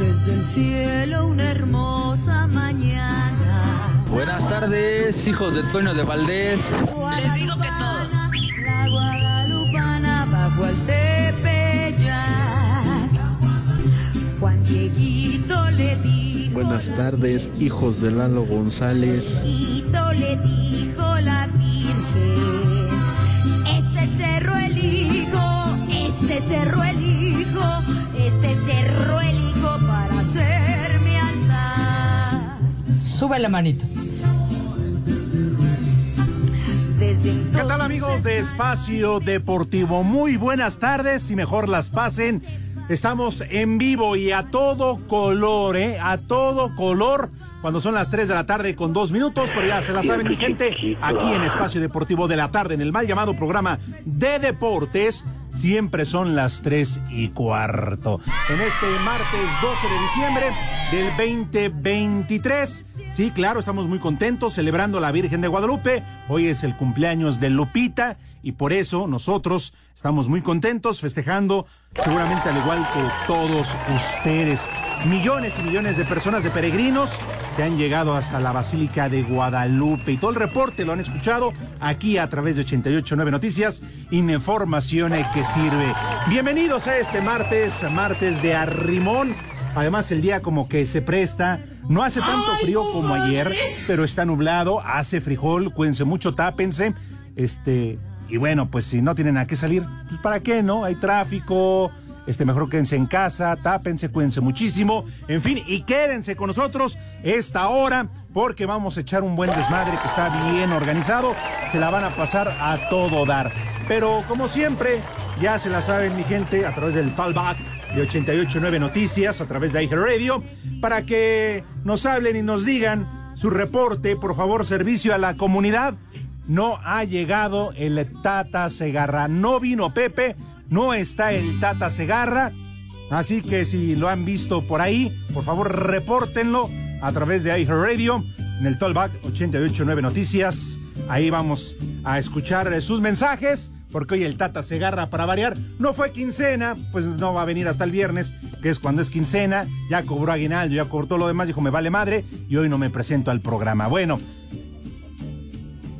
desde el cielo una hermosa mañana. Buenas tardes, hijos de Toño de Valdés. Les digo que todos. La guadalupana bajo el tepeyac. Juan Dieguito le dijo. Buenas tardes, hijos de Lalo González. Dieguito le dijo la Virgen. Este cerro elijo, este cerro elijo, Sube la manito. ¿Qué tal amigos de Espacio Deportivo? Muy buenas tardes y mejor las pasen. Estamos en vivo y a todo color, ¿eh? A todo color. Cuando son las 3 de la tarde con dos minutos, pero ya se la saben mi gente, aquí en Espacio Deportivo de la tarde, en el mal llamado programa de deportes, siempre son las 3 y cuarto. En este martes 12 de diciembre del 2023. Sí, claro, estamos muy contentos celebrando a la Virgen de Guadalupe. Hoy es el cumpleaños de Lupita y por eso nosotros estamos muy contentos festejando, seguramente al igual que todos ustedes. Millones y millones de personas, de peregrinos que han llegado hasta la Basílica de Guadalupe y todo el reporte lo han escuchado aquí a través de 889 Noticias, información que sirve. Bienvenidos a este martes, martes de Arrimón. Además, el día como que se presta. No hace tanto frío como ayer, pero está nublado, hace frijol, cuídense mucho, tápense. Este, y bueno, pues si no tienen a qué salir, pues para qué, ¿no? Hay tráfico, este, mejor quédense en casa, tápense, cuídense muchísimo. En fin, y quédense con nosotros esta hora, porque vamos a echar un buen desmadre que está bien organizado. Se la van a pasar a todo dar. Pero como siempre, ya se la saben, mi gente, a través del fallback de 889 Noticias, a través de Radio, para que nos hablen y nos digan su reporte, por favor, servicio a la comunidad. No ha llegado el Tata Segarra, no vino Pepe, no está el Tata Segarra, así que si lo han visto por ahí, por favor, repórtenlo a través de Radio, en el Tollback 889 Noticias. Ahí vamos a escuchar sus mensajes porque hoy el Tata se agarra para variar. No fue quincena, pues no va a venir hasta el viernes, que es cuando es quincena. Ya cobró aguinaldo, ya todo lo demás, dijo me vale madre y hoy no me presento al programa. Bueno.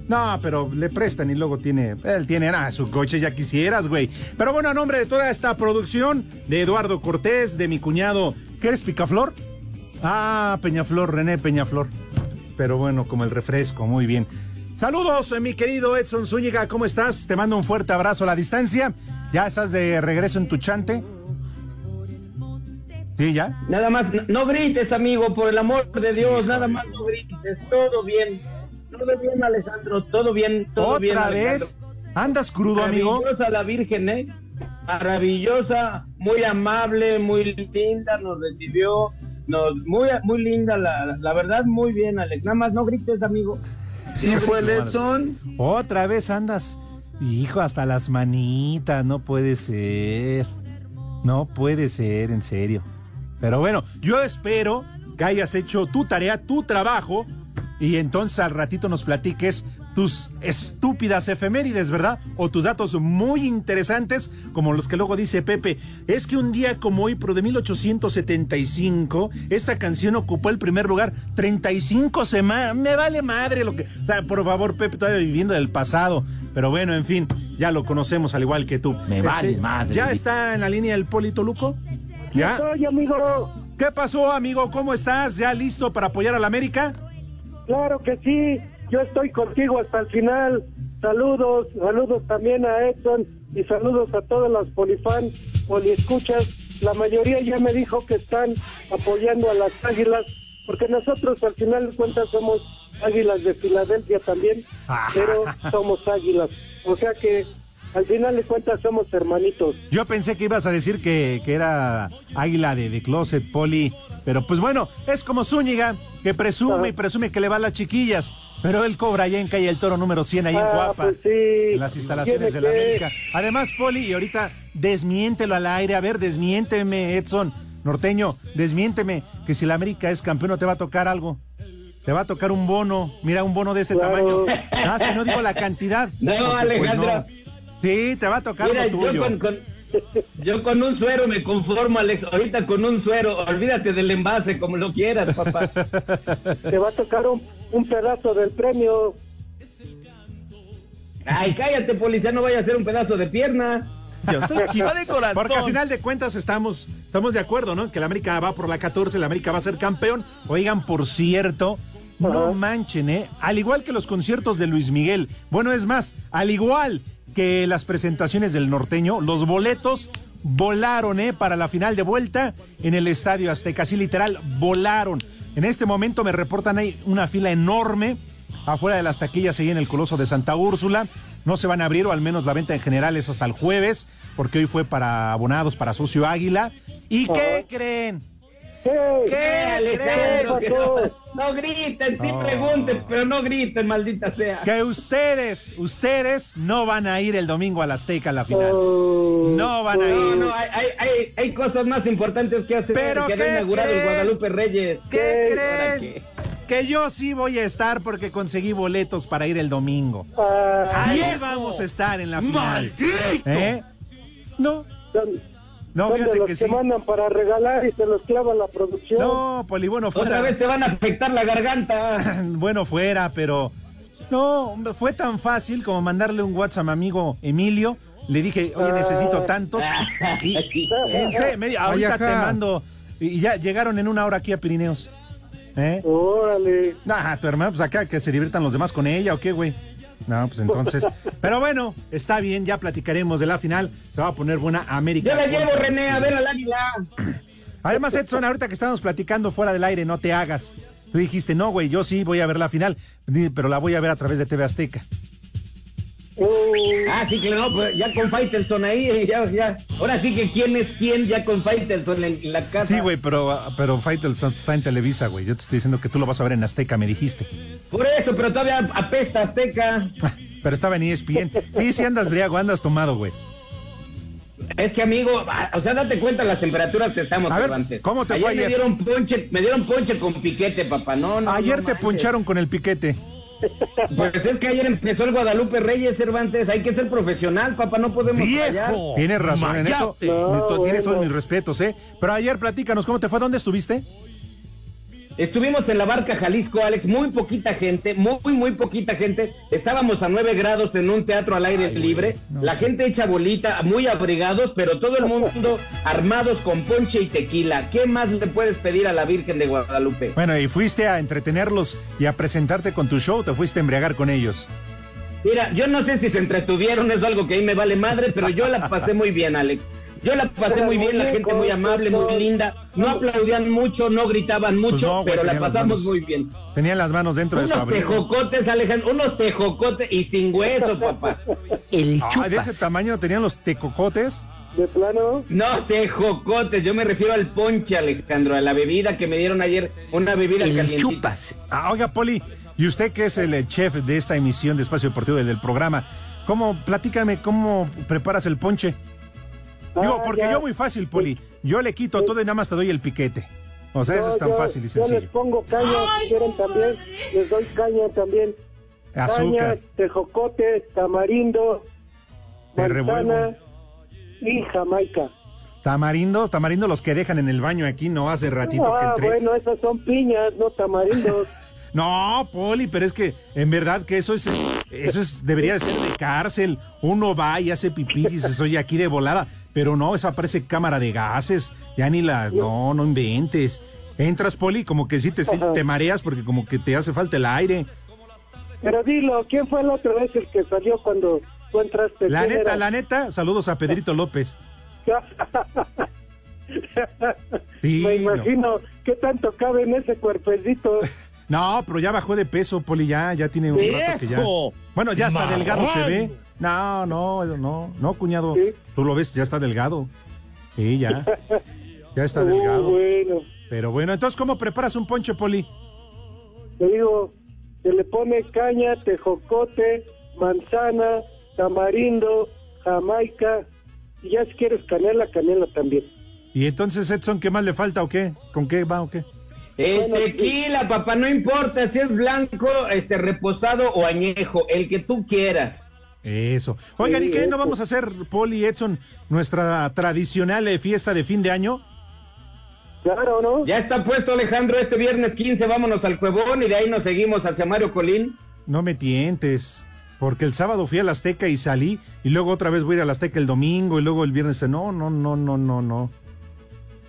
No, pero le prestan y luego tiene, él tiene, ah, su coche ya quisieras, güey. Pero bueno, a nombre de toda esta producción, de Eduardo Cortés, de mi cuñado, ¿qué eres, Picaflor? Ah, Peñaflor, René Peñaflor. Pero bueno, como el refresco, muy bien. Saludos, mi querido Edson Zúñiga, ¿cómo estás? Te mando un fuerte abrazo a la distancia. ¿Ya estás de regreso en tu chante? ¿Sí, ya? Nada más, no, grites, amigo, por el amor de Dios, nada más no grites, todo bien. Todo bien, Alejandro, todo bien, todo bien. ¿Otra Alejandro. vez? ¿Andas crudo, amigo? Maravillosa la Virgen, ¿eh? Maravillosa, muy amable, muy linda, nos recibió, nos, muy, muy linda, la, la verdad, muy bien, Alex. Nada más no grites, amigo. Sí fue el Edson. Otra vez andas, hijo, hasta las manitas, no puede ser. No puede ser, en serio. Pero bueno, yo espero que hayas hecho tu tarea, tu trabajo, y entonces al ratito nos platiques tus estúpidas efemérides, ¿verdad? O tus datos muy interesantes, como los que luego dice Pepe. Es que un día como hoy, pero de 1875, esta canción ocupó el primer lugar 35 semanas. Me vale madre lo que... O sea, por favor, Pepe, todavía viviendo del pasado. Pero bueno, en fin, ya lo conocemos al igual que tú. Este, Me vale madre. ¿Ya está en la línea el Polito Luco? ¿Ya? Amigo, ¿Qué pasó, amigo? ¿Cómo estás? ¿Ya listo para apoyar a la América? Claro que sí, yo estoy contigo hasta el final. Saludos, saludos también a Edson y saludos a todas las polifans, poliescuchas. La mayoría ya me dijo que están apoyando a las águilas, porque nosotros al final de cuentas somos águilas de Filadelfia también, pero somos águilas. O sea que al final de cuentas somos hermanitos. Yo pensé que ibas a decir que, que era águila de, de closet, Poli. Pero pues bueno, es como Zúñiga, que presume y presume que le va a las chiquillas. Pero él cobra allá en calle El Toro número 100, ahí en Ah, Guapa. pues sí. En las instalaciones de la que- América. Además, Poli, y ahorita desmiéntelo al aire. A ver, desmiénteme, Edson. Norteño, desmiénteme que si la América es campeón no te va a tocar algo. Te va a tocar un bono. Mira, un bono de este Claro. tamaño. Ah, si no digo la cantidad. No, pues, Alejandro. no. Sí, te va a tocar Mira, lo tuyo. yo con, con- yo con un suero me conformo, Alex. Ahorita con un suero, olvídate del envase, como lo quieras, papá. Te va a tocar un, un pedazo del premio. Ay, cállate, policía, no vaya a ser un pedazo de pierna. Yo soy chiva de corazón. Porque al final de cuentas estamos, estamos de acuerdo, ¿no? Que la América va por la 14, la América va a ser campeón. Oigan, por cierto, no manchen, ¿eh? Al igual que los conciertos de Luis Miguel. Bueno, es más, al igual que las presentaciones del norteño, los boletos volaron, ¿eh? Para la final de vuelta en el Estadio Azteca. Así literal, volaron. En este momento me reportan ahí una fila enorme afuera de las taquillas ahí en el Coloso de Santa Úrsula. No se van a abrir, o al menos la venta en general es hasta el jueves, porque hoy fue para abonados, para Socio Águila. ¿Y qué creen? ¿Qué? ¿Qué, Alejandro? ¿Qué Que no, no griten, sí pregunten, pero no griten, maldita sea. Que ustedes, ustedes no van a ir el domingo a la Azteca a la final. Oh, No van a No, ir. no, hay, hay, hay, hay cosas más importantes que hacer. ¿Pero que inaugurado el? Guadalupe Reyes. ¿Qué ¿Para creen? qué? Que yo sí voy a estar porque conseguí boletos para ir el domingo. ah, Ahí vamos a estar en la final. ¿Eh? No, son, no, son de fíjate los que que, sí. mandan para regalar y se los clava la producción. No, Poli, bueno, fuera. Otra vez te van a afectar la garganta. bueno fuera, pero no, fue tan fácil como mandarle un WhatsApp a mi amigo Emilio. Le dije, oye, necesito tantos. Y, en serio, ahorita te ajá. mando. Y ya llegaron en una hora aquí a Pirineos. ¿Eh? Órale. Nah, tu hermano, pues acá que se diviertan los demás con ella o qué, güey. No, pues entonces. Pero bueno, está bien, ya platicaremos de la final. Se va a poner buena América. Yo la llevo, René, a ver al águila. Además, Edson, ahorita que estábamos platicando fuera del aire, no te hagas. Tú dijiste, no, güey, yo sí voy a ver la final, pero la voy a ver a través de TV Azteca. Ah, sí, que no, pues ya con Faitelson ahí, ya, ya. Ahora sí que quién es quién ya con Faitelson en, en la casa. Sí, güey, pero, pero Faitelson está en Televisa, güey. Yo te estoy diciendo que tú lo vas a ver en Azteca, me dijiste. Por eso, pero todavía apesta Azteca. Pero estaba en ESPN. Sí, sí andas briago, andas tomado, güey. Es que amigo, ah, o sea, date cuenta las temperaturas que estamos, A ver, Cervantes. ¿cómo te ayer fue me ayer? dieron ponche, me dieron ponche con piquete, papá. No, no. Ayer no te manches. poncharon con el piquete. Pues es que ayer empezó el Guadalupe Reyes, Cervantes. Hay que ser profesional, papá, no podemos fallar. Tienes razón en eso. No, Tienes bueno. todos mis respetos, ¿eh? Pero ayer platícanos, ¿cómo te fue? ¿Dónde estuviste? Estuvimos en la barca Jalisco, Alex, muy poquita gente, muy, muy poquita gente. Estábamos a 9 grados en un teatro al aire libre. La gente hecha bolita, muy abrigados, pero todo el mundo armados con ponche y tequila. ¿Qué más le puedes pedir a la Virgen de Guadalupe? Bueno, y fuiste a entretenerlos y a presentarte con tu show, te fuiste a embriagar con ellos. Mira, yo no sé si se entretuvieron, es algo que ahí me vale madre, pero yo la pasé muy bien, Alex. Yo la pasé muy bien, la gente muy amable, muy linda. No aplaudían mucho, no gritaban mucho, Pues no, güey, pero la pasamos manos- muy bien. Tenían las manos dentro de su Unos abrigo. tejocotes, Alejandro, unos tejocotes y sin hueso, papá. El Ah, de ese tamaño tenían los tecojotes. De plano. No, tejocotes, yo me refiero al ponche, Alejandro, a la bebida que me dieron ayer, una bebida El calientita. chupas. Ah, oiga, Poli, y usted que es el eh, chef de esta emisión de Espacio Deportivo y del programa, ¿cómo, platícame, cómo preparas el ponche? Digo, Ah, porque ya. yo muy fácil, Poli. Yo le quito todo y nada más te doy el piquete. O sea, eso No, es tan yo- fácil y Yo les sencillo. pongo caña si quieren también. Les doy caña también. Caña, Azúcar. tejocote, tamarindo, Te manzana y jamaica. Tamarindo, tamarindo los que dejan en el baño aquí, no hace ratito que Ah, entré. bueno, esas son piñas, no tamarindos. No, Poli, pero es que en verdad que eso es, eso es, debería de ser de cárcel. Uno va y hace pipí y dices, oye, aquí de volada. Pero no, esa parece cámara de gases. Ya ni la, no, no inventes. Entras, Poli, como que sí te, te mareas porque como que te hace falta el aire. Pero dilo, ¿quién fue la otra vez el que salió cuando tú entraste? La ¿Quién neta, era? la neta, saludos a Pedrito López. Sí, Me no. imagino qué tanto cabe en ese cuerpecito. No, pero ya bajó de peso, Poli, ya, ya tiene un rato que ya. Bueno, ya está delgado se ve. No, no, no, no, cuñado. Tú lo ves, ya está delgado. Sí, ya. Ya está Oh, delgado. bueno. Pero bueno, entonces, ¿cómo preparas un ponche, Poli? Te digo, se le pone caña, tejocote, manzana, tamarindo, jamaica, y ya si quieres canela, canela también. Y entonces, Edson, ¿qué más le falta o qué? ¿Con qué va o qué? El tequila, papá, no importa si es blanco, este reposado o añejo, el que tú quieras. Eso. Oigan, ¿y qué? ¿No vamos a hacer, Poli y Edson, nuestra tradicional eh, fiesta de fin de año? Claro, ¿no? Ya está puesto Alejandro, este viernes 15 vámonos al Cuevón y de ahí nos seguimos hacia Mario Colín. No me tientes. Porque el sábado fui a la Azteca y salí, y luego otra vez voy a ir a la Azteca el domingo, y luego el viernes. No, no, no, no, no, no.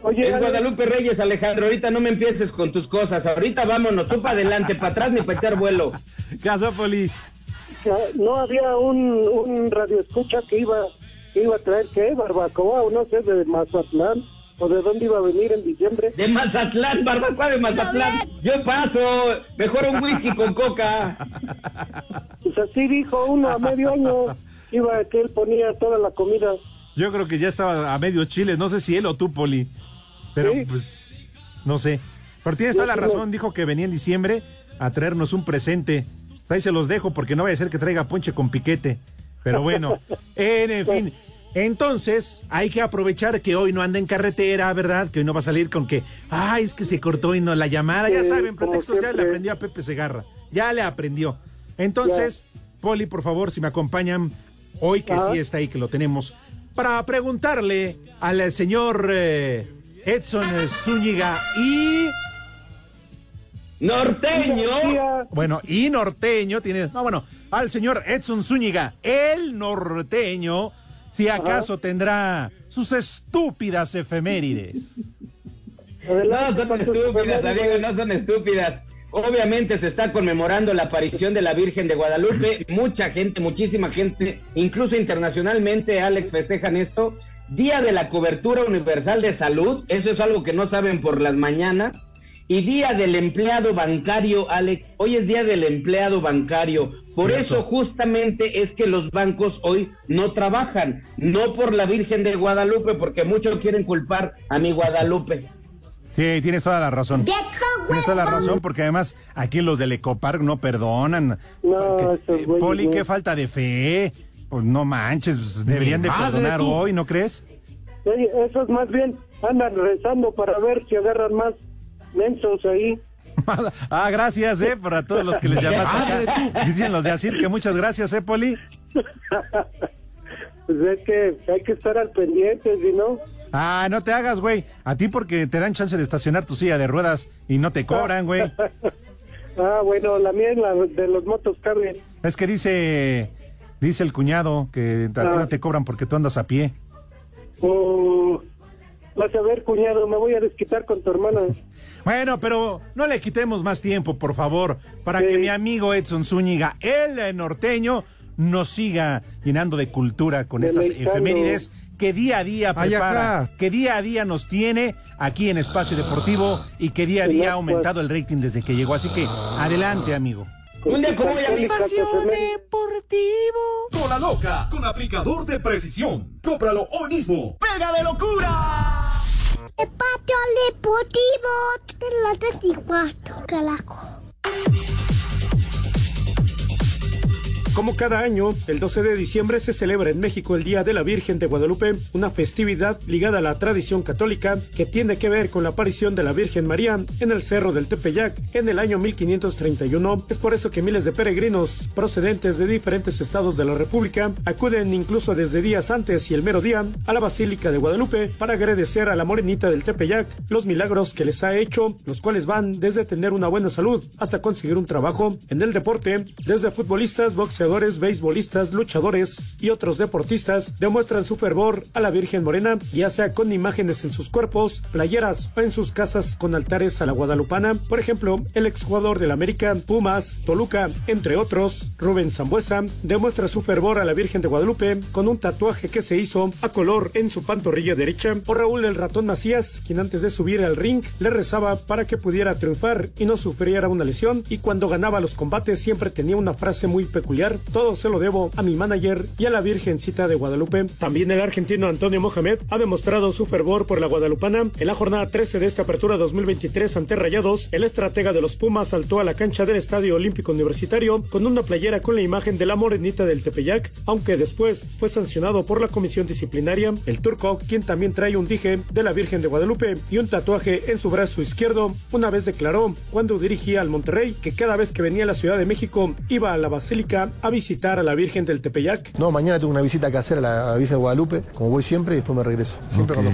Oye, es Guadalupe Reyes, Alejandro, ahorita no me empieces con tus cosas, ahorita vámonos, tú para adelante, para atrás ni para echar vuelo. Casa, Poli. No había un, un radio escucha que iba, que iba a traer, ¿qué? Barbacoa, o no sé, de Mazatlán, o de dónde iba a venir en diciembre. De Mazatlán, barbacoa de Mazatlán. Yo paso, mejor un whisky con coca. Pues así dijo uno a medio año, iba que él ponía toda la comida. Yo creo que ya estaba a medio chiles, no sé si él o tú, Poli. Pero pues, no sé. Pero tienes toda la razón, dijo que venía en diciembre a traernos un presente. Ahí se los dejo porque no vaya a ser que traiga ponche con piquete. Pero bueno, en, en fin. Entonces, hay que aprovechar que hoy no anda en carretera, ¿verdad? Que hoy no va a salir con que, ay, es que se cortó y no la llamada. Ya saben, pretextos ya le aprendió a Pepe Segarra. Ya le aprendió. Entonces, Poli, por favor, si me acompañan, hoy que Ajá. sí está ahí, que lo tenemos, para preguntarle al señor eh, Edson Zúñiga y... Norteño. Bueno, y norteño tiene. No, bueno, al señor Edson Zúñiga, el norteño, si acaso tendrá sus estúpidas efemérides. No son estúpidas, amigo, no son estúpidas. Obviamente se está conmemorando la aparición de la Virgen de Guadalupe. Mucha gente, muchísima gente, incluso internacionalmente, Alex, festejan esto. Día de la cobertura universal de salud, eso es algo que no saben por las mañanas. Y día del empleado bancario, Alex. Hoy es día del empleado bancario. Por Cierto. eso justamente es que los bancos hoy no trabajan. No por la Virgen de Guadalupe, porque muchos quieren culpar a mi Guadalupe. Sí, tienes toda la razón. Tienes toda la razón, porque además aquí los del Ecopark no perdonan. No, Que- esos eh, güeyes Poli, no. qué falta de fe. Pues no manches, pues, deberían de perdonar tú. hoy, ¿no crees? Oye, esos más bien andan rezando para ver si agarran más mensos ahí. ah, gracias, eh, para todos los que les llamaste. Dicen los de Asir que muchas gracias, eh, Poli. Pues es que hay que estar al pendiente, si no. Ah, no te hagas, güey. A ti porque te dan chance de estacionar tu silla de ruedas y no te cobran, güey. Ah, bueno, la mía es la de los motos carne. Es que dice, dice el cuñado que a ti Ah. no te cobran porque tú andas a pie. Oh, vas a ver, cuñado, me voy a desquitar con tu hermana. Bueno, pero no le quitemos más tiempo, por favor, para que mi amigo Edson Zúñiga, el eh, norteño, nos siga llenando de cultura con estas efemérides que día a día prepara, que día a día nos tiene aquí en Espacio Deportivo y que día a día ha aumentado el rating desde que llegó. Así que adelante, amigo. Un día como hoy, amigo. Deportivo. Cola loca con aplicador de precisión. Cómpralo hoy mismo. ¡Pega de locura! Patio deportivo de la 34, carajo. Como cada año, el 12 de diciembre se celebra en México el Día de la Virgen de Guadalupe, una festividad ligada a la tradición católica que tiene que ver con la aparición de la Virgen María en el Cerro del Tepeyac en el año 1531. Es por eso que miles de peregrinos procedentes de diferentes estados de la República acuden incluso desde días antes y el mero día a la Basílica de Guadalupe para agradecer a la Morenita del Tepeyac los milagros que les ha hecho, los cuales van desde tener una buena salud hasta conseguir un trabajo en el deporte, desde futbolistas, boxeadores, beisbolistas, luchadores y otros deportistas demuestran su fervor a la Virgen Morena, ya sea con imágenes en sus cuerpos, playeras o en sus casas con altares a la guadalupana. Por ejemplo, el exjugador del América, Pumas, Toluca, entre otros, Rubén Zambuesa, demuestra su fervor a la Virgen de Guadalupe con un tatuaje que se hizo a color en su pantorrilla derecha. O Raúl el ratón Macías, quien antes de subir al ring le rezaba para que pudiera triunfar y no sufriera una lesión y cuando ganaba los combates siempre tenía una frase muy peculiar todo se lo debo a mi manager y a la Virgencita de Guadalupe. También el argentino Antonio Mohamed ha demostrado su fervor por la guadalupana. En la jornada 13 de esta apertura 2023 ante Rayados, el estratega de los Pumas saltó a la cancha del Estadio Olímpico Universitario con una playera con la imagen de la morenita del Tepeyac, aunque después fue sancionado por la comisión disciplinaria. El turco, quien también trae un dije de la Virgen de Guadalupe y un tatuaje en su brazo izquierdo, una vez declaró cuando dirigía al Monterrey que cada vez que venía a la Ciudad de México iba a la Basílica a visitar a la Virgen del Tepeyac. No, mañana tengo una visita que hacer a la Virgen de Guadalupe, como voy siempre, y después me regreso. Siempre cuando,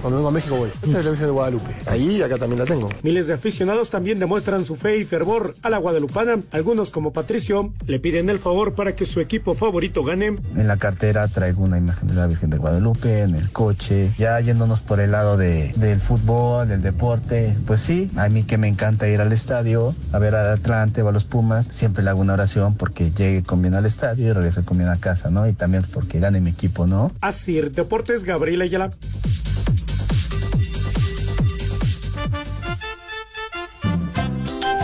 cuando, vengo a México voy. Esta es la Virgen de Guadalupe. Ahí y acá también la tengo. Miles de aficionados también demuestran su fe y fervor a la guadalupana. Algunos, como Patricio, le piden el favor para que su equipo favorito gane. En la cartera traigo una imagen de la Virgen de Guadalupe, en el coche, ya yéndonos por el lado de, del fútbol, del deporte. Pues sí, a mí que me encanta ir al estadio, a ver al Atlante o a los Pumas, siempre le hago una oración porque llegue con bien al estadio y regrese con bien a casa, ¿no? Y también porque gane mi equipo, ¿no? Así, Deportes, Gabriela Ayala.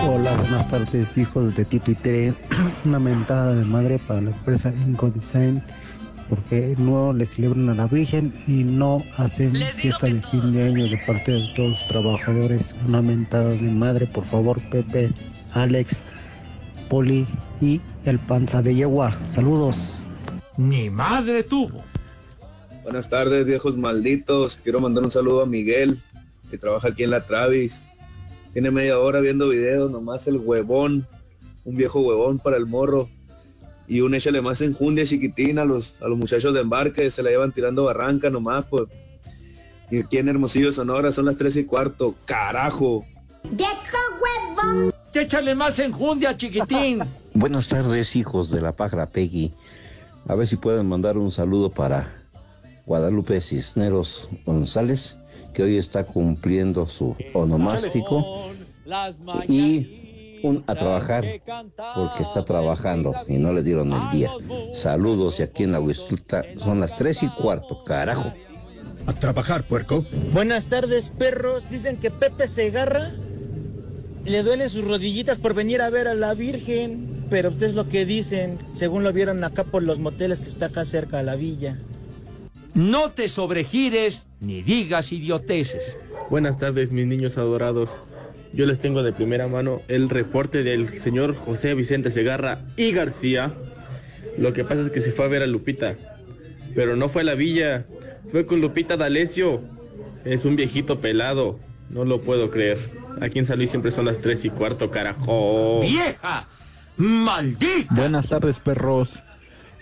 Hola, buenas tardes, hijos de Tito y Tere. Una mentada de madre para la empresa Incodesign porque no le celebran a la Virgen y no hacen fiesta de fin de año de parte de todos los trabajadores. Una mentada de madre, por favor, Pepe, Alex, Poli y el panza de yegua. Saludos. Mi madre tuvo. Buenas tardes, viejos malditos. Quiero mandar un saludo a Miguel, que trabaja aquí en la Travis. Tiene media hora viendo videos, nomás el huevón, un viejo huevón para el morro. Y un échale más enjundia chiquitina a los, a los muchachos de embarque, se la llevan tirando barranca nomás, pues. Y aquí en Hermosillo, Sonora, son las tres y cuarto. ¡Carajo! ¡Viejo huevón! Échale más enjundia, chiquitín. Buenas tardes, hijos de la pájara Peggy. A ver si pueden mandar un saludo para Guadalupe Cisneros González, que hoy está cumpliendo su onomástico. Y un a trabajar porque está trabajando y no le dieron el día. Saludos y aquí en la Huizuta son las tres y cuarto, carajo. A trabajar, puerco. Buenas tardes, perros. Dicen que Pepe Segarra le duelen sus rodillitas por venir a ver a la Virgen. Pero pues es lo que dicen, según lo vieron acá por los moteles que está acá cerca de la villa. No te sobregires ni digas idioteces. Buenas tardes, mis niños adorados. Yo les tengo de primera mano el reporte del señor José Vicente Segarra y García. Lo que pasa es que se fue a ver a Lupita, pero no fue a la villa, fue con Lupita D'Alessio. Es un viejito pelado, no lo puedo creer. Aquí en San Luis siempre son las tres y cuarto, carajo. ¡Vieja! ¡Maldita! Buenas tardes, perros.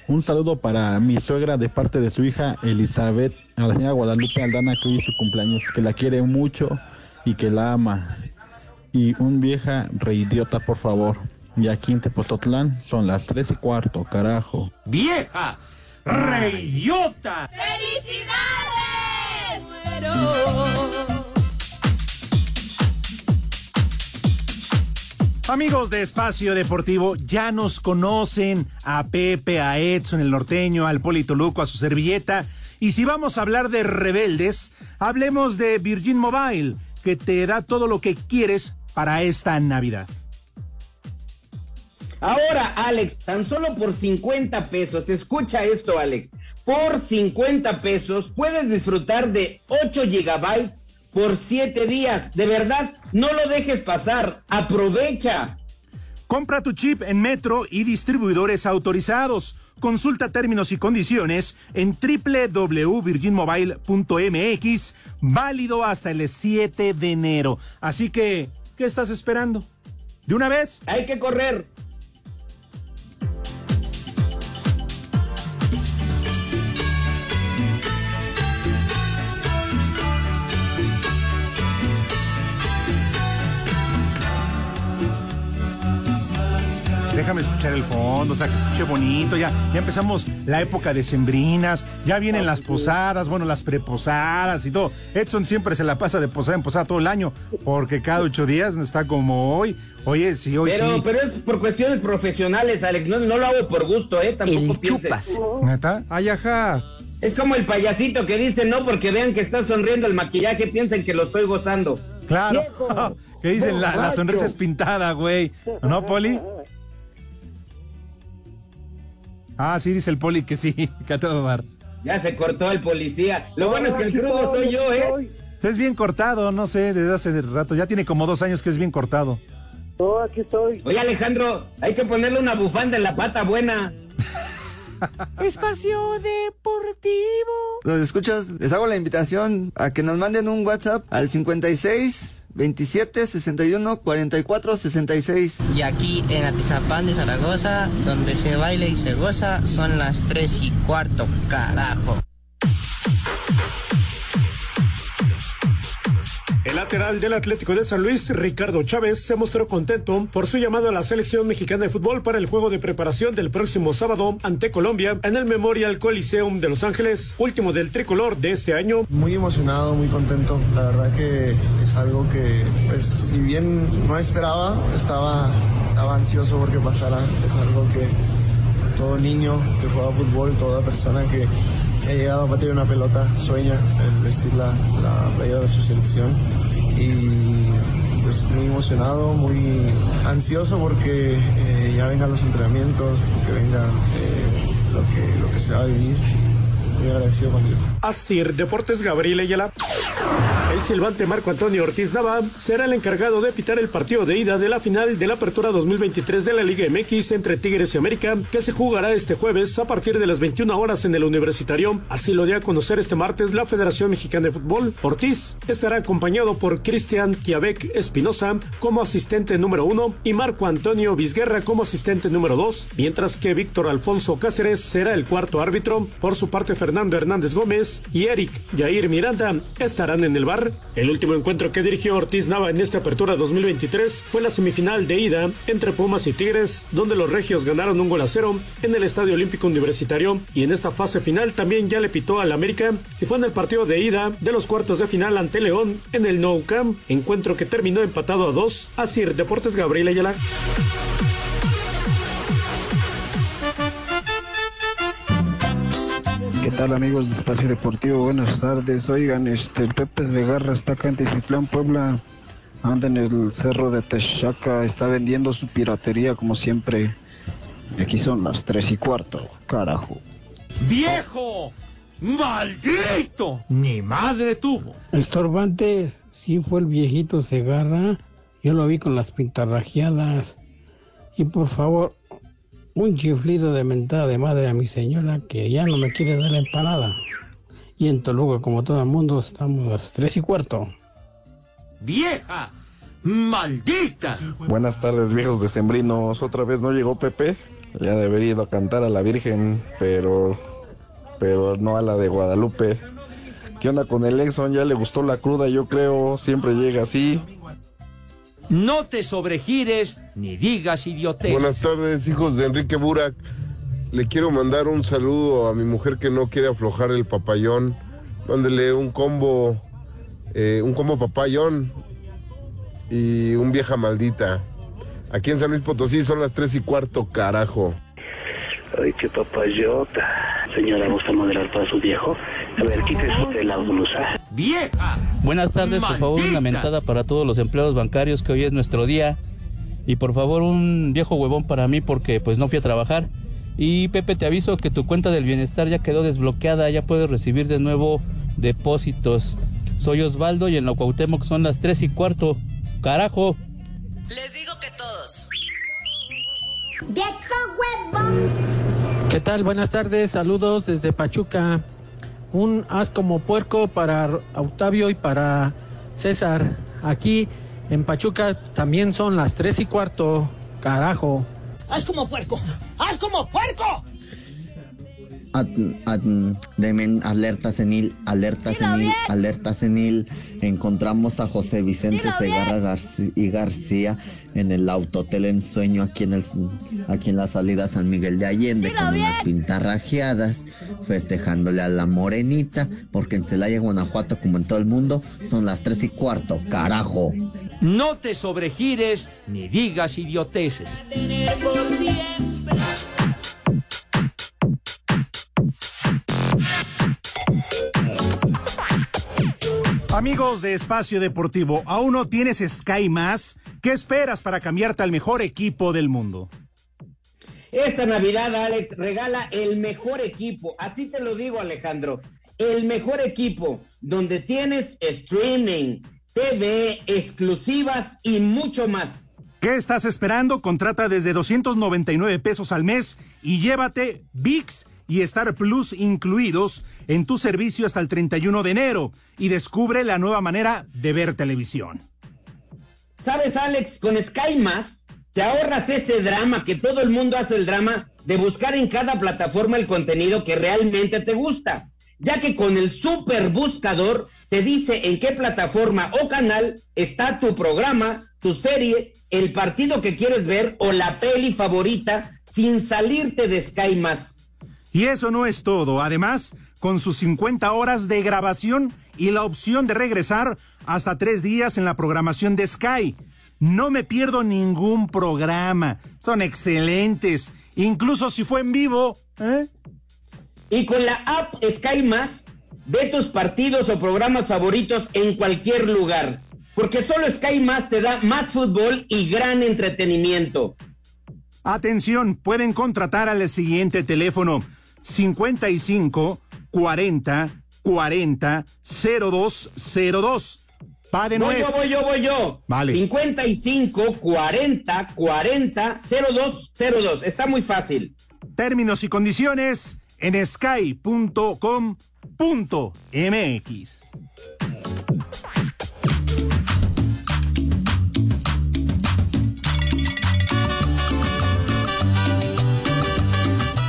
Un saludo para mi suegra de parte de su hija Elizabeth, a la señora Guadalupe Aldana, que hoy es su cumpleaños, que la quiere mucho y que la ama. Y un vieja reidiota, por favor. Y aquí en Tepozotlán son las tres y cuarto, carajo. ¡Vieja! ¡Reidiota! ¡Felicidades! Amigos de Espacio Deportivo, ya nos conocen a Pepe, a Edson, el norteño, al Polito Luco, a su servilleta. Y si vamos a hablar de rebeldes, hablemos de Virgin Mobile, que te da todo lo que quieres para esta Navidad. Ahora, Alex, tan solo por 50 pesos, escucha esto, Alex. Por 50 pesos puedes disfrutar de 8 gigabytes por 7 días. De verdad, no lo dejes pasar. Aprovecha. Compra tu chip en Metro y distribuidores autorizados. Consulta términos y condiciones en www.virginmobile.mx, válido hasta el 7 de enero. Así que, ¿qué estás esperando? ¿De una vez? Hay que correr. Déjame escuchar el fondo, o sea, que escuche bonito. Ya, ya empezamos la época de sembrinas, ya vienen las posadas, bueno, las preposadas y todo. Edson siempre se la pasa de posada en posada todo el año, porque cada ocho días está como hoy. Oye, sí, hoy pero, sí. Pero es por cuestiones profesionales, Alex. No, no lo hago por gusto, ¿eh? Tampoco El pienses. chupas. ¿Neta? Ay, ajá. Es como el payasito que dice no porque vean que está sonriendo el maquillaje, piensen que lo estoy gozando. Claro. Que dicen la, sonrisa es pintada, güey. ¿No, Poli? Ah, sí, dice el poli que sí, que a todo dar. Ya se cortó el policía. Lo bueno es que el crudo soy yo, ¿eh? Es bien cortado, no sé, desde hace rato. Ya tiene como dos años que es bien cortado. No, aquí estoy. Oye, Alejandro, hay que ponerle una bufanda en la pata buena. Espacio Deportivo. Los escuchas, les hago la invitación a que nos manden un WhatsApp al 56 27 61 44 66. Y aquí en Atizapán de Zaragoza, donde se baila y se goza, son las 3 y cuarto, carajo. El lateral del Atlético de San Luis, Ricardo Chávez, se mostró contento por su llamado a la selección mexicana de fútbol para el juego de preparación del próximo sábado ante Colombia en el Memorial Coliseum de Los Ángeles, último del tricolor de este año. Muy emocionado, muy contento. La verdad que es algo que, pues, si bien no esperaba, estaba, estaba ansioso porque pasara. Es algo que todo niño que juega fútbol, toda persona que que ha llegado a batir una pelota, sueña el vestir la, la playera de su selección y pues muy emocionado, muy ansioso porque eh, ya vengan los entrenamientos, que venga eh, lo, que, lo que se va a vivir. Muy agradecido con Dios. Asir Deportes Gabriel Ayala. El silbante Marco Antonio Ortiz Nava será el encargado de pitar el partido de ida de la final de la Apertura 2023 de la Liga MX entre Tigres y América, que se jugará este jueves a partir de las 21 horas en el Universitario. Así lo dio a conocer este martes la Federación Mexicana de Fútbol. Ortiz estará acompañado por Cristian Kiabec Espinosa como asistente número uno y Marco Antonio Vizguerra como asistente número dos, mientras que Víctor Alfonso Cáceres será el cuarto árbitro. Por su parte, Fernando Hernández Gómez y Eric Jair Miranda estarán en el bar. El último encuentro que dirigió Ortiz Nava en esta apertura 2023 fue la semifinal de ida entre Pumas y Tigres, donde los regios ganaron un gol a cero en el Estadio Olímpico Universitario. Y en esta fase final también ya le pitó al América y fue en el partido de ida de los cuartos de final ante León en el Nou Camp, encuentro que terminó empatado a dos. Así Deportes Gabriel Ayala. ¿Qué tal amigos de Espacio Deportivo? Buenas tardes. Oigan, este, el Pepe de Garra está acá en Tizitlán, Puebla. Anda en el cerro de Texaca, está vendiendo su piratería como siempre. Y aquí son las tres y cuarto, carajo. ¡Viejo! ¡Maldito! Ni madre tuvo. Estorbantes, sí fue el viejito Segarra. Yo lo vi con las pintarrajeadas. Y por favor, un chiflido de mentada de madre a mi señora que ya no me quiere dar la empanada. Y en Toluca, como todo el mundo, estamos a las tres y cuarto. ¡Vieja! ¡Maldita! Buenas tardes, viejos decembrinos. Otra vez no llegó Pepe. Ya debería ido a cantar a la Virgen, pero. Pero no a la de Guadalupe. ¿Qué onda con el Exxon? Ya le gustó la cruda, yo creo. Siempre llega así. No te sobregires ni digas idiotes. Buenas tardes, hijos de Enrique Burak. Le quiero mandar un saludo a mi mujer que no quiere aflojar el papayón. Mándele un combo, eh, un combo papayón y un vieja maldita. Aquí en San Luis Potosí son las tres y cuarto, carajo. Ay, qué papayota. Señora, ¿gusta moderar para su viejo? A ver, quítese la blusa. ¡Vieja! Buenas tardes, por favor, una mentada para todos los empleados bancarios que hoy es nuestro día. Y por favor, un viejo huevón para mí porque pues no fui a trabajar. Y Pepe, te aviso que tu cuenta del bienestar ya quedó desbloqueada, ya puedes recibir de nuevo depósitos. Soy Osvaldo y en la Cuauhtémoc son las tres y cuarto. ¡Carajo! Les digo que todos. ¡Viejo huevón! ¿Qué tal? Buenas tardes, saludos desde Pachuca. Un as como puerco para Octavio y para César. Aquí en Pachuca también son las tres y cuarto. Carajo. ¡Haz como puerco! ¡Haz como puerco! Ad- ad- demen, alerta senil, alerta senil, alerta senil. Encontramos a José Vicente Dilo Segarra Garci- y García en el autotel Ensueño aquí en el aquí en la salida San Miguel de Allende con unas bien. pintarrajeadas, festejándole a la morenita, porque en Celaya, Guanajuato, como en todo el mundo, son las tres y cuarto, carajo. No te sobregires ni digas idioteces. Amigos de Espacio Deportivo, ¿aún no tienes Sky Más? ¿Qué esperas para cambiarte al mejor equipo del mundo? Esta Navidad, Alex, regala el mejor equipo. Así te lo digo, Alejandro. El mejor equipo donde tienes streaming, TV, exclusivas y mucho más. ¿Qué estás esperando? Contrata desde 299 pesos al mes y llévate VIX y Star Plus incluidos en tu servicio hasta el 31 de enero y descubre la nueva manera de ver televisión. ¿Sabes, Alex? Con Sky te ahorras ese drama que todo el mundo hace el drama de buscar en cada plataforma el contenido que realmente te gusta, ya que con el super buscador te dice en qué plataforma o canal está tu programa, tu serie, el partido que quieres ver o la peli favorita sin salirte de Sky. Y eso no es todo. Además, con sus 50 horas de grabación y la opción de regresar hasta tres días en la programación de Sky. No me pierdo ningún programa. Son excelentes. Incluso si fue en vivo. ¿eh? Y con la app Sky Más, ve tus partidos o programas favoritos en cualquier lugar. Porque solo Sky Más te da más fútbol y gran entretenimiento. Atención, pueden contratar al siguiente teléfono 55 40 40 0202. Pa de voy yo, voy yo, voy yo. Vale. 55 40 40 0202. Está muy fácil. Términos y condiciones en sky.com.mx.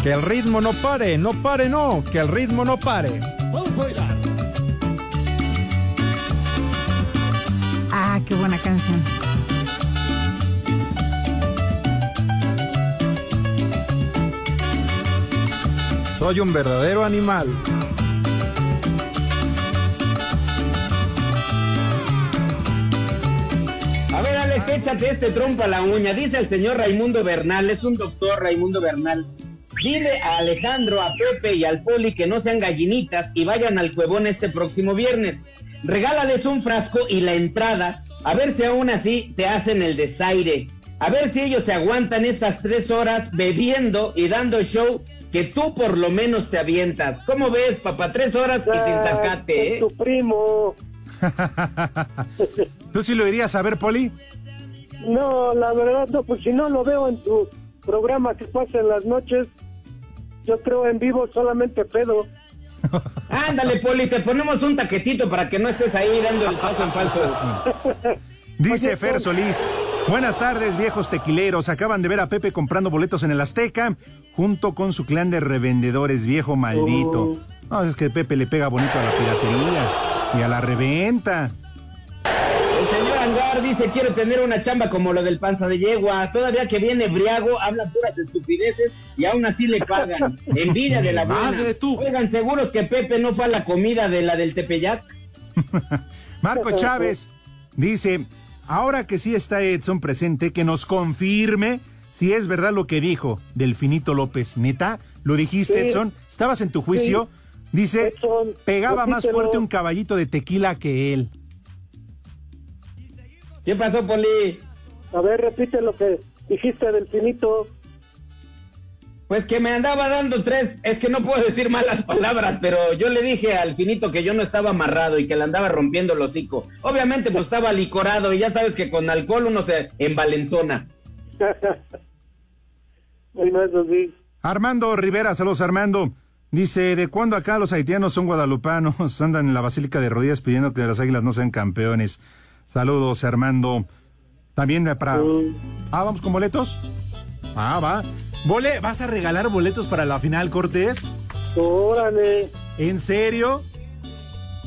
Que el ritmo no pare, no pare, no, que el ritmo no pare. Vamos a bailar. Ah, qué buena canción. Soy un verdadero animal. A ver, Alex, échate este trompo a la uña. Dice el señor Raimundo Bernal, es un doctor Raimundo Bernal. Dile a Alejandro, a Pepe y al Poli que no sean gallinitas y vayan al cuevón este próximo viernes. Regálales un frasco y la entrada, a ver si aún así te hacen el desaire. A ver si ellos se aguantan esas tres horas bebiendo y dando show que tú por lo menos te avientas. ¿Cómo ves, papá? Tres horas y sin sacate, ¿eh? Tu primo. ¿Tú sí lo irías a ver, Poli? No, la verdad no, pues si no lo veo en tu programa que pasa en las noches, yo creo en vivo solamente pedo. Ándale, Poli, te ponemos un taquetito para que no estés ahí dando el paso en falso. Dice Fer Solís, buenas tardes viejos tequileros, acaban de ver a Pepe comprando boletos en el Azteca junto con su clan de revendedores, viejo maldito. Oh. No, es que Pepe le pega bonito a la piratería y a la reventa. El señor Angar dice, quiero tener una chamba como lo del panza de yegua. Todavía que viene briago, habla puras estupideces y aún así le pagan. Envidia de la buena. Madre tú. Oigan, seguros que Pepe no fue a la comida de la del Tepeyac. Marco Chávez dice, ahora que sí está Edson presente, que nos confirme si es verdad lo que dijo Delfinito López. Neta, ¿lo dijiste, Sí. Edson? ¿Estabas en tu juicio? Dice, Edson, pegaba más fuerte un caballito de tequila que él. ¿Qué pasó, Poli? A ver, repite lo que dijiste del finito. Pues que me andaba dando tres, es que no puedo decir malas palabras, pero yo le dije al finito que yo no estaba amarrado y que le andaba rompiendo el hocico. Obviamente pues estaba licorado y ya sabes que con alcohol uno se envalentona. bueno, eso sí. Armando Rivera, saludos Armando. Dice, ¿de cuándo acá los haitianos son guadalupanos? Andan en la Basílica de Rodillas pidiendo que las águilas no sean campeones. Saludos, Armando. También para... Ah, ¿vamos con boletos? Ah, va. Bole, ¿Vas a regalar boletos para la final, Cortés? Órale. ¿En serio?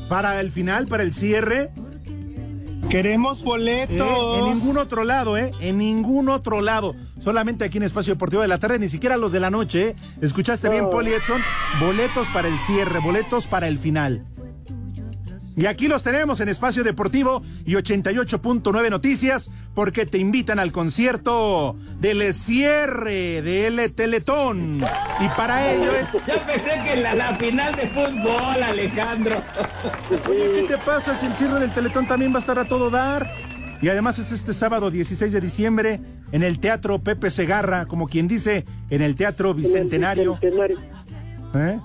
¿Para el final, para el cierre? Queremos boletos. Eh, en ningún otro lado, ¿eh? En ningún otro lado. Solamente aquí en Espacio Deportivo de la Tarde, ni siquiera los de la noche, ¿eh? ¿Escuchaste bien, Oh. Poli Edson? Boletos para el cierre, boletos para el final. Y aquí los tenemos en Espacio Deportivo y 88.9 Noticias, porque te invitan al concierto del cierre del Teletón. Y para ello es... Ya pensé que la, la final de fútbol, Alejandro. Oye, ¿qué te pasa si el cierre del Teletón también va a estar a todo dar? Y además es este sábado 16 de diciembre en el Teatro Pepe Segarra, como quien dice, en el Teatro Bicentenario. ¿Eh?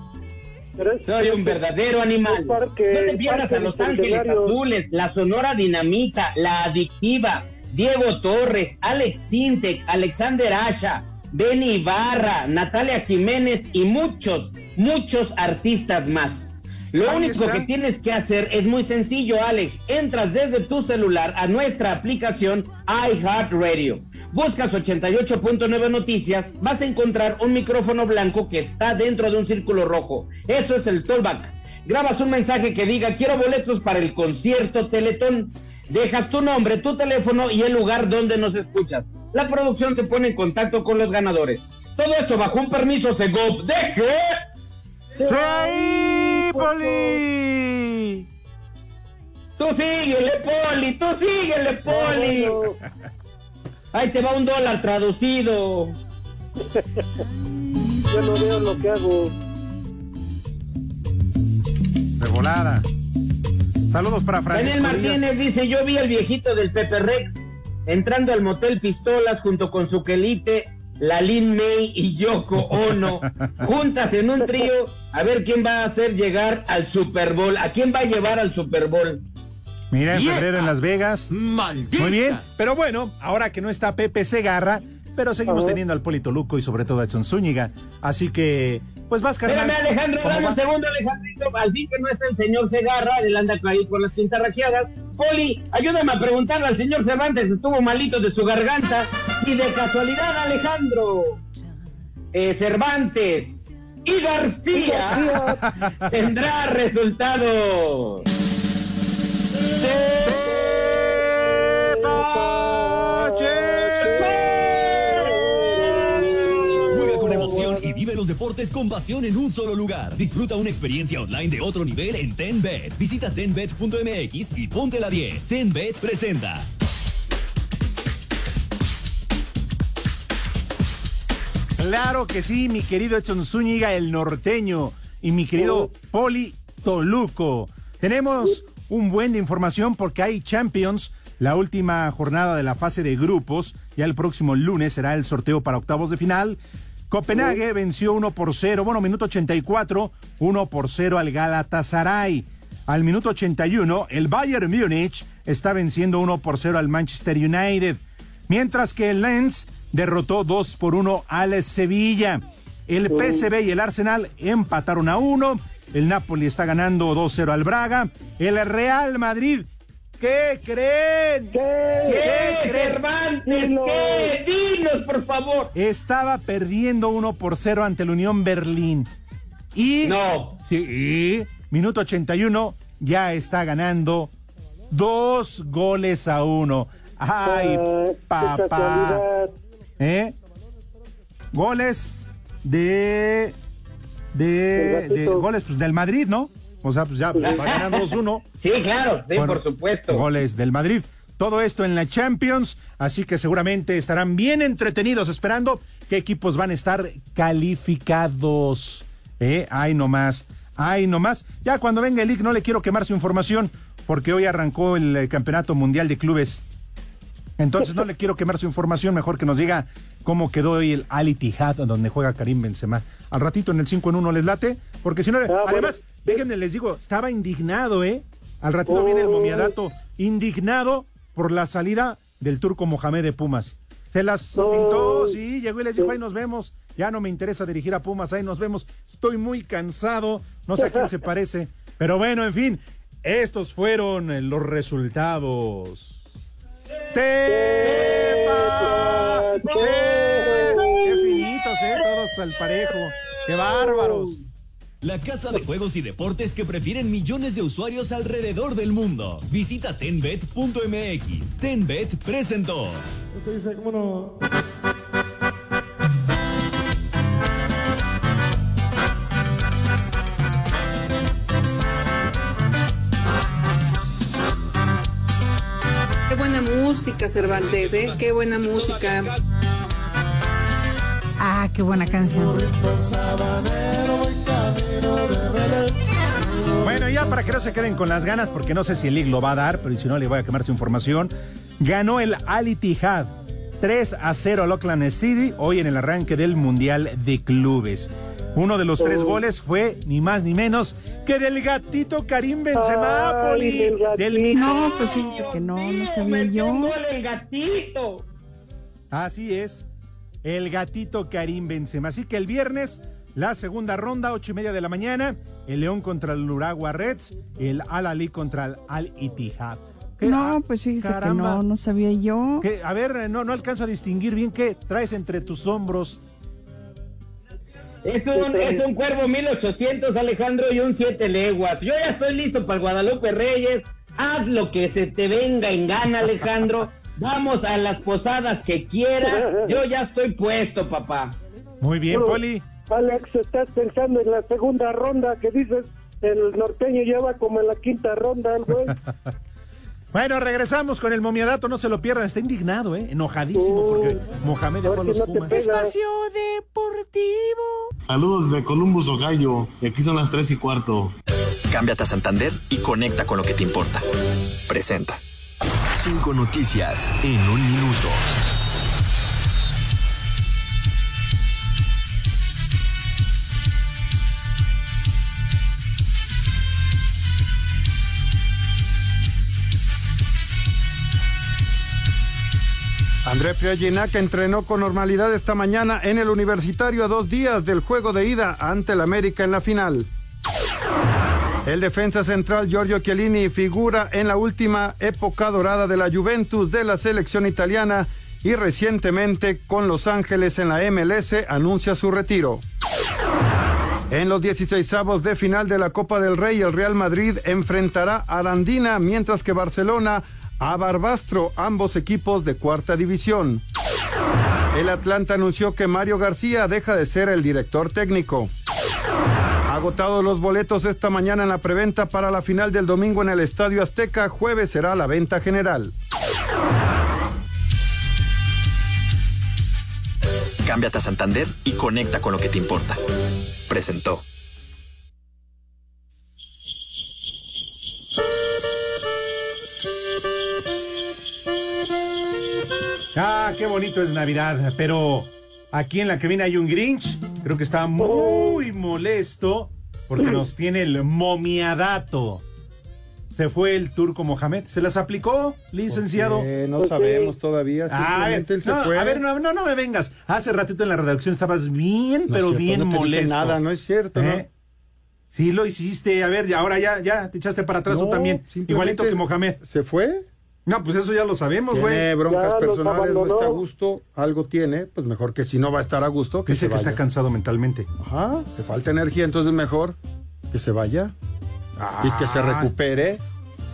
Soy un verdadero animal. no te pierdas a Los Ángeles Azules, la Sonora Dinamita, la Adictiva, Diego Torres, Alex Sintec, Alexander Asha, Benny Ibarra, Natalia Jiménez y muchos, muchos artistas más. Lo único que tienes que hacer es muy sencillo, Alex. Entras desde tu celular a nuestra aplicación iHeartRadio. Buscas 88.9 Noticias, vas a encontrar un micrófono blanco que está dentro de un círculo rojo. Eso es el tollback. Grabas un mensaje que diga quiero boletos para el concierto Teletón. Dejas tu nombre, tu teléfono y el lugar donde nos escuchas. La producción se pone en contacto con los ganadores. Todo esto bajo un permiso Segov. ¡Deje! ¡Sí, Poli! Tú síguele, Poli, tú síguele, Poli. Ahí te va un dólar traducido. Yo no veo lo que hago. De volada. Saludos para Francisco Daniel Martínez dice, yo vi al viejito del Pepe Rex entrando al motel Pistolas junto con su quelite, Lalin May y Yoko Ono, juntas en un trío, a ver quién va a hacer llegar al Super Bowl, a quién va a llevar al Super Bowl. Mira, en febrero en Las Vegas. ¡Maldita! Muy bien, pero bueno, ahora que no está Pepe Segarra, pero seguimos teniendo al Polito Luco y sobre todo a Edson Zúñiga. Así que, pues vas, carnal. Espérame, Alejandro, ¿Cómo dame va? un segundo, Alejandrito. Al fin que no está el señor Segarra, él anda ahí por las pintarrajeadas. Poli, ayúdame a preguntarle al señor Cervantes, estuvo malito de su garganta. Si de casualidad, Alejandro, eh, Cervantes y García tendrá resultados. Juega con emoción y vive los deportes con pasión en un solo lugar. Disfruta una experiencia online de otro nivel en TenBet. Visita tenbet.mx y ponte la 10. TenBet presenta. Claro que sí, mi querido Edson Zúñiga, el norteño, y mi querido Poli Toluco. Tenemos un buen de información porque hay Champions, la última jornada de la fase de grupos. Ya el próximo lunes será el sorteo para octavos de final. Copenhague venció 1 por 0, bueno, minuto 84, 1 por 0 al Galatasaray. Al minuto 81, el Bayern Múnich está venciendo 1 por 0 al Manchester United. Mientras que el Lens derrotó 2 por 1 al Sevilla. El PSV y el Arsenal empataron a 1. El Napoli está ganando 2-0 al Braga. El Real Madrid, ¿qué creen? ¿Qué, Cervantes? ¿Qué? Dinos, por favor. Estaba perdiendo 1 por 0 ante la Unión Berlín. Y. No. Sí. Minuto 81, ya está ganando dos goles a uno. Ay, qué papá. ¿Eh? Goles de. De, goles pues, del Madrid, ¿no? O sea, pues ya pues, va ganando 2-1. Sí, claro, sí, Bueno, por supuesto. Goles del Madrid. Todo esto en la Champions, así que seguramente estarán bien entretenidos esperando qué equipos van a estar calificados. ¿Eh? Ay, nomás. Ay, nomás. Ya cuando venga el IC no le quiero quemar su información porque hoy arrancó el eh, Campeonato Mundial de Clubes. Entonces no le quiero quemar su información, mejor que nos diga cómo quedó hoy el Al Ittihad donde juega Karim Benzema. Al ratito en el 5 en 1 les late, porque si no, además, déjenme les digo, estaba indignado, ¿eh? Al ratito viene el momiadato, indignado por la salida del turco Mohamed de Pumas. Se las pintó, sí, llegó y les dijo, ahí nos vemos, ya no me interesa dirigir a Pumas, ahí nos vemos, estoy muy cansado, no sé a quién se parece, pero bueno, en fin, estos fueron eh, los resultados. ¡Qué finitos, al parejo. ¡Qué bárbaros! La casa de juegos y deportes que prefieren millones de usuarios alrededor del mundo. Visita tenbet.mx. Tenbet presentó. Usted dice, ¿cómo no? Qué buena música, Cervantes, ¿eh? Qué buena música. Ah, qué buena canción. Bueno, ya para que no se queden con las ganas, porque no sé si el League lo va a dar, pero si no le voy a quemar su información. ganó el Al Ittihad 3 a 0 al Oakland City hoy en el arranque del Mundial de Clubes. Uno de los tres Oh. goles fue ni más ni menos que del gatito Karim Benzema, Ay, Poli. del Del gatito. No, pues fíjese que no, no sabía yo. el gatito. Así es, el gatito Karim Benzema. Así que el viernes, la segunda ronda, ocho y media de la mañana, el León contra el Uragua Reds, el Al Ali contra el Al Ittihad. No, Ah, pues fíjese caramba. que no, no sabía yo. ¿Qué? A ver, no, no alcanzo a distinguir bien qué traes entre tus hombros. Es un, es un cuervo 1800, Alejandro, y un siete leguas. Yo ya estoy listo para el Guadalupe Reyes. Haz lo que se te venga en gana, Alejandro. Vamos a las posadas que quieras. Yo ya estoy puesto, papá. Muy bien, Poli. Alex, estás pensando en la segunda ronda que dices, el norteño ya va como en la quinta ronda, el güey. Bueno, regresamos con el momiadato, no se lo pierdan. Está indignado, ¿eh? Enojadísimo porque Mohamed dejó a los Pumas. Deportivo. Saludos de Columbus, Ohio. Y aquí son las 3 y cuarto. Cámbiate a Santander y conecta con lo que te importa. Presenta. Cinco noticias en un minuto. André Priaginac entrenó con normalidad esta mañana en el universitario a dos días del juego de ida ante el América en la final. El defensa central Giorgio Chiellini figura en la última época dorada de la Juventus de la selección italiana y recientemente con Los Ángeles en la MLS anuncia su retiro. En los 16 de final de la Copa del Rey, el Real Madrid enfrentará a Arandina, mientras que Barcelona a Barbastro, ambos equipos de cuarta división. El Atlanta anunció que Mario García deja de ser el director técnico. Agotados los boletos esta mañana en la preventa para la final del domingo en el Estadio Azteca, jueves será la venta general. Cámbiate a Santander y conecta con lo que te importa. Presentó. Ah, qué bonito es Navidad, pero aquí en la cabina hay un Grinch, creo que está muy molesto porque nos tiene el momiadato. Se fue el turco Mohamed, ¿se las aplicó, licenciado? No sabemos todavía, Ah, a ver, simplemente él se no, fue. a ver, no, no, no me vengas. Hace ratito en la redacción estabas bien, No pero es cierto, bien no te dije molesto. nada, no es cierto, ¿no? ¿Eh? Sí lo hiciste, a ver, y ahora ya, ya te echaste para atrás tú No, también, igualito que Mohamed. ¿Se fue? No, pues eso ya lo sabemos, güey. Tiene broncas Ya los personales, no abandonó. está a gusto, algo tiene, pues mejor que si no va a estar a gusto, que Dice se que vaya. está cansado mentalmente. Ajá, le falta energía, entonces mejor que se vaya y que se Ah. recupere.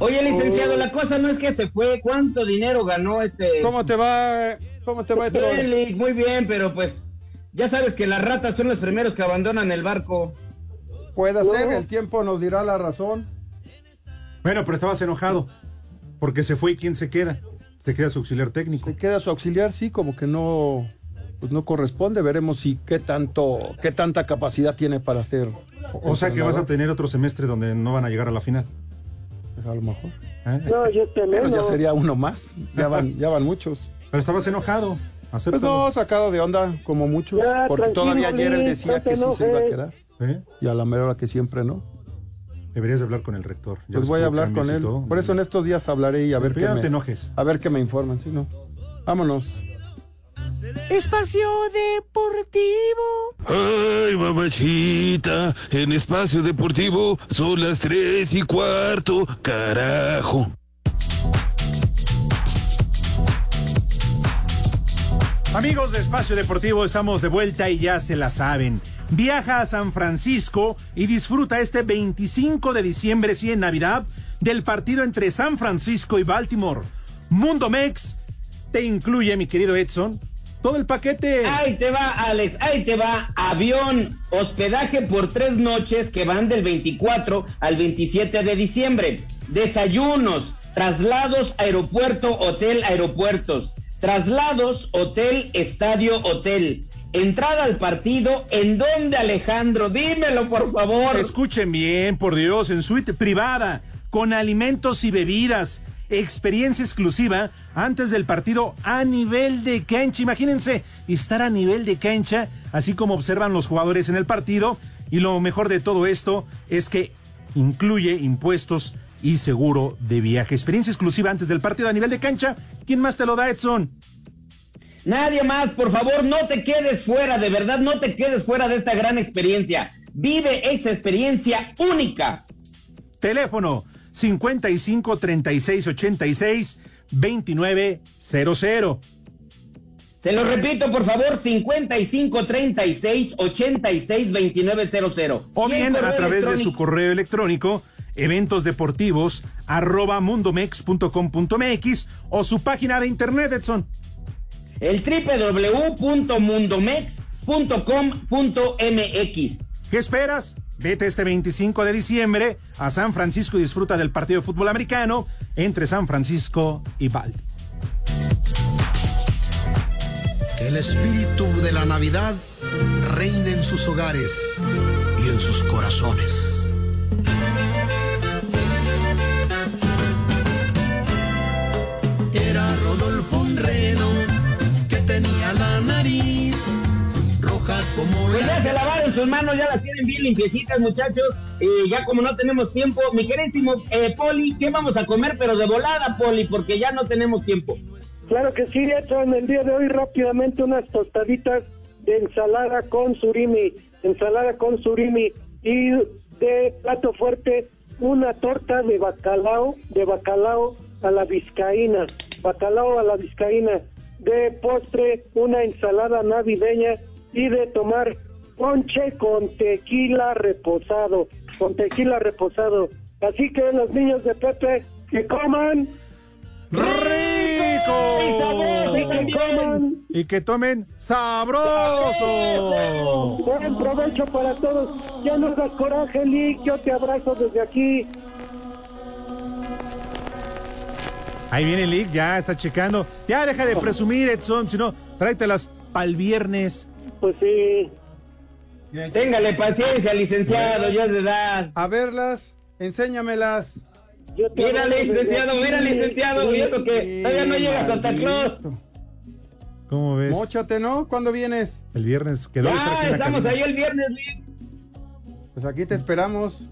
Oye, licenciado, la cosa no es que se fue. ¿Cuánto dinero ganó este? ¿Cómo te va? ¿Cómo te va, Lick, muy bien, pero pues ya sabes que las ratas son los primeros que abandonan el barco. Puede ser, el tiempo nos dirá la razón. Bueno, pero estabas enojado. Porque se fue y quién se queda. Se queda su auxiliar técnico. Se queda su auxiliar, sí, como que no, pues no corresponde. Veremos si qué tanto, qué tanta capacidad tiene para hacer. O sea que vas a tener otro semestre donde no van a llegar a la final. Pues a lo mejor. ¿Eh? No, yo te Pero ya sería uno más. Ya van, ya van muchos. Pero estabas enojado. Pues no, sacado de onda, como muchos. Ya, porque todavía ayer él decía no que sí se iba a quedar. ¿Eh? Y a la mera hora que siempre no. Deberías de hablar con el rector. Ya Pues voy a hablar con él. Por eso en estos días hablaré y a ver qué me, te enojes. a ver qué me informan, si no. Vámonos. Espacio Deportivo. Ay, mamachita, en espacio deportivo son las tres y cuarto, carajo. Amigos de Espacio Deportivo, estamos de vuelta y ya se la saben. Viaja a San Francisco y disfruta este 25 de diciembre, sí, en Navidad, del partido entre San Francisco y Baltimore. Mundo Mex te incluye, mi querido Edson, todo el paquete. Ahí te va, Alex, ahí te va. Avión, hospedaje por tres noches que van del 24 al 27 de diciembre. Desayunos, traslados, aeropuerto, hotel, aeropuertos. Traslados, hotel, estadio, hotel. Entrada al partido, ¿en dónde, Alejandro? Dímelo, por favor. Escuchen bien, por Dios, en suite privada, con alimentos y bebidas, experiencia exclusiva antes del partido a nivel de cancha. Imagínense estar a nivel de cancha, así como observan los jugadores en el partido. Y lo mejor de todo esto es que incluye impuestos y seguro de viaje. Experiencia exclusiva antes del partido a nivel de cancha. ¿Quién más te lo da, Edson? Nadie más, por favor, no te quedes fuera, de verdad, no te quedes fuera de esta gran experiencia. Vive esta experiencia única. Teléfono 55 36 86 2900. Se lo repito, por favor, 55 36 86 2900. O bien a través de su correo electrónico eventos deportivos arroba mundomex.com.mx o su página de internet, Edson. El www.mundomex.com.mx. ¿Qué esperas? Vete este 25 de diciembre a San Francisco y disfruta del partido de fútbol americano entre San Francisco y Val. Que el espíritu de la Navidad reine en sus hogares y en sus corazones. Pues ya se lavaron sus manos, ya las tienen bien limpiecitas, muchachos. Y ya como no tenemos tiempo, mi queridísimo eh, Poli, ¿qué vamos a comer? Pero de volada, Poli, porque ya no tenemos tiempo. Claro que sí, en el día de hoy rápidamente unas tostaditas de ensalada con surimi, ensalada con surimi y de plato fuerte una torta de bacalao, de bacalao a la vizcaína, bacalao a la vizcaína, de postre una ensalada navideña y de tomar ponche con tequila reposado, con tequila reposado. Así que los niños de Pepe que coman ¡Rico! Y que tomen sabroso. Buen provecho para todos. Ya no das coraje, Lick. Yo te abrazo desde aquí. Ahí viene Lick, ya está checando. Ya deja de presumir, Edson, si no, tráetelas para el viernes. Pues sí. Téngale paciencia, licenciado, ya es de edad. A verlas, enséñamelas. Mira, licenciado, mira, licenciado, y eso que todavía no llega Santa Claus. ¿Cómo ves? Móchate, ¿no? ¿Cuándo vienes? El viernes quedó. Ya, estamos ahí el viernes. Pues aquí te esperamos.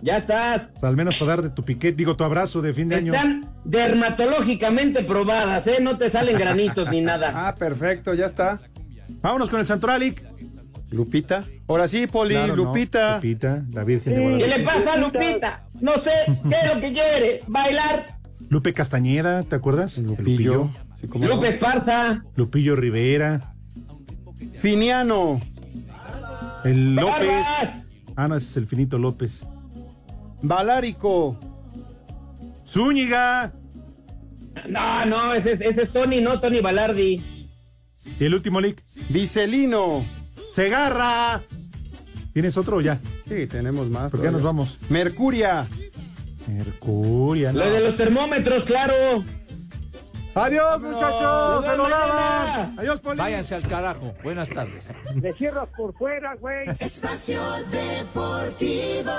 Ya estás. al menos para darte tu piquete, digo, tu abrazo de fin de año. Están dermatológicamente probadas, ¿eh? No te salen granitos ni nada. Ah, perfecto, ya está. Vámonos con el Santoralic. Lupita. Ahora sí, Poli, Claro, no. Lupita. Lupita, la Virgen de ¿Qué Guadalupe. le pasa a Lupita? No sé, ¿qué es lo que quiere? ¿Bailar? Lupe Castañeda, ¿te acuerdas? Lupillo. Sí, cómo no. Lupe Esparza. Lupillo Rivera. Finiano. El López. Ah, no, ese es el finito López. Valárico. Zúñiga. No, no, ese, es- ese es Tony, no Tony Balardi. Y el último lick. Vicelino. Segarra. ¿Tienes otro o ya? Sí, tenemos más. ¿Por qué nos vamos? Mercuria. Mercuria. Lo de los termómetros, claro. Adiós, muchachos. Se lo lavan. Adiós, Poli. Váyanse al carajo. Buenas tardes. Me cierras por fuera, güey. Espacio Deportivo.